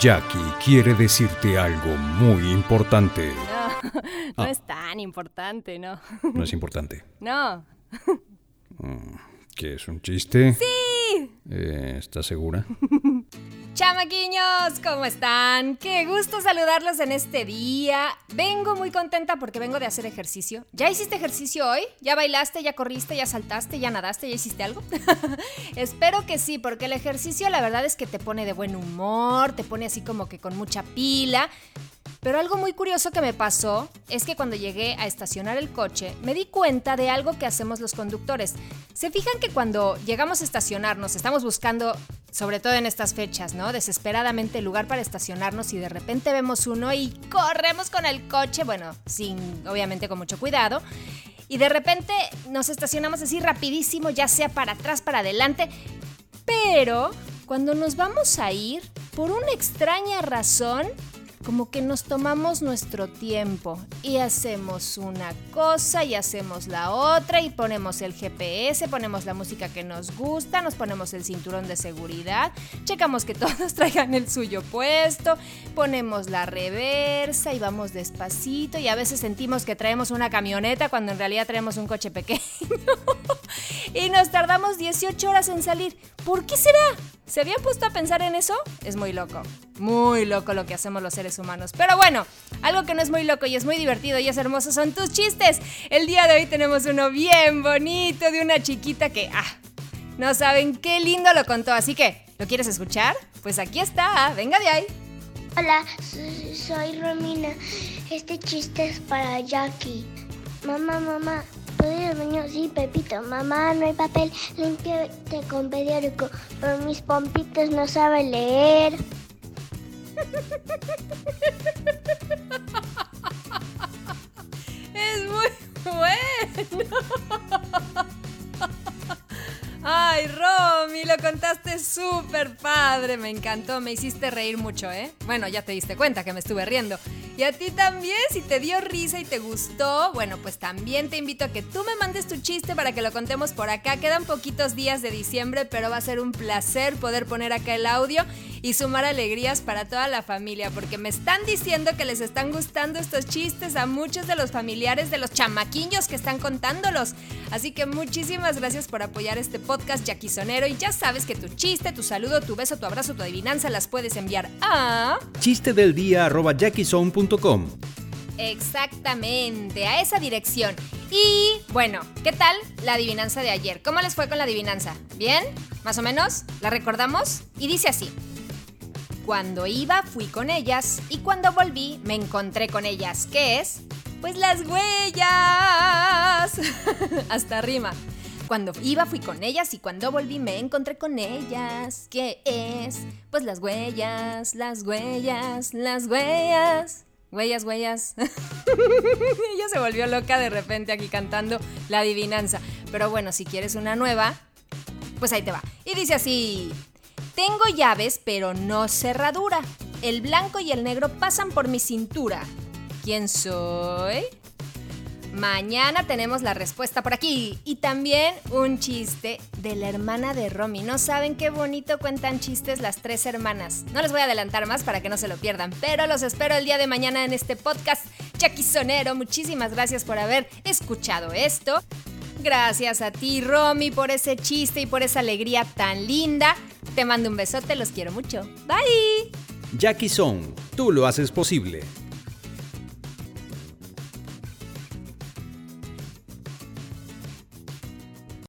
Jackie quiere decirte algo muy importante. No, no Ah. es tan importante, no. ¿No es importante? No. ¿Qué es un chiste? ¡Sí! Eh, ¿Estás segura? Chamaquiños, ¿cómo están? Qué gusto saludarlos en este día. Vengo muy contenta porque vengo de hacer ejercicio. ¿Ya hiciste ejercicio hoy? ¿Ya bailaste? ¿Ya corriste? ¿Ya saltaste? ¿Ya nadaste? ¿Ya hiciste algo? Espero que sí, porque el ejercicio la verdad es que te pone de buen humor, te pone así como que con mucha pila. Pero algo muy curioso que me pasó es que cuando llegué a estacionar el coche me di cuenta de algo que hacemos los conductores. ¿Se fijan que cuando llegamos a estacionarnos estamos buscando, sobre todo en estas fechas, ¿no? Desesperadamente el lugar para estacionarnos y de repente vemos uno y corremos con el coche, bueno, sin, obviamente con mucho cuidado. Y de repente nos estacionamos así rapidísimo, ya sea para atrás, para adelante. Pero cuando nos vamos a ir, por una extraña razón, como que nos tomamos nuestro tiempo y hacemos una cosa y hacemos la otra y ponemos el GPS, ponemos la música que nos gusta, nos ponemos el cinturón de seguridad, checamos que todos traigan el suyo puesto, ponemos la reversa y vamos despacito y a veces sentimos que traemos una camioneta cuando en realidad traemos un coche pequeño y nos tardamos 18 horas en salir. ¿Por qué será? ¿Se habían puesto a pensar en eso? Es muy loco. Muy loco lo que hacemos los seres humanos. Pero bueno, algo que no es muy loco y es muy divertido y es hermoso son tus chistes. El día de hoy tenemos uno bien bonito de una chiquita que, ah, no saben qué lindo lo contó. Así que, ¿lo quieres escuchar? Pues aquí está. Venga de ahí. Hola, so- soy Romina. Este chiste es para Jackie. Mamá, mamá, Sí, Pepito. Mamá, no hay papel. Límpiate con periódico. Pero mis pompitos no saben leer. Es muy bueno. Ay, Romy, lo contaste súper padre. Me encantó, me hiciste reír mucho, ¿eh? Bueno, ya te diste cuenta que me estuve riendo. Y a ti también, si te dio risa y te gustó, bueno, pues también te invito a que tú me mandes tu chiste para que lo contemos por acá. Quedan poquitos días de diciembre, pero va a ser un placer poder poner acá el audio y sumar alegrías para toda la familia, porque me están diciendo que les están gustando estos chistes a muchos de los familiares de los chamaquillos que están contándolos. Así que muchísimas gracias por apoyar este podcast yaquisonero y ya sabes que tu chiste, tu saludo, tu beso, tu abrazo, tu adivinanza las puedes enviar a... chiste del día arroba Exactamente, a esa dirección. Y bueno, ¿qué tal la adivinanza de ayer? ¿Cómo les fue con la adivinanza? ¿Bien? ¿Más o menos? ¿La recordamos? Y dice así. Cuando iba fui con ellas y cuando volví me encontré con ellas. ¿Qué es? Pues las huellas. Hasta rima. Cuando iba fui con ellas y cuando volví me encontré con ellas. ¿Qué es? Pues las huellas, las huellas, las huellas. Huellas, huellas. Ella se volvió loca de repente aquí cantando la adivinanza. Pero bueno, si quieres una nueva, pues ahí te va. Y dice así. Tengo llaves, pero no cerradura. El blanco y el negro pasan por mi cintura. ¿Quién soy? Mañana tenemos la respuesta por aquí. Y también un chiste de la hermana de Romy. No saben qué bonito cuentan chistes las tres hermanas. No les voy a adelantar más para que no se lo pierdan, pero los espero el día de mañana en este podcast. Chaquisonero, muchísimas gracias por haber escuchado esto. Gracias a ti, Romy, por ese chiste y por esa alegría tan linda. Te mando un besote, los quiero mucho. Bye. Jackie Song, tú lo haces posible.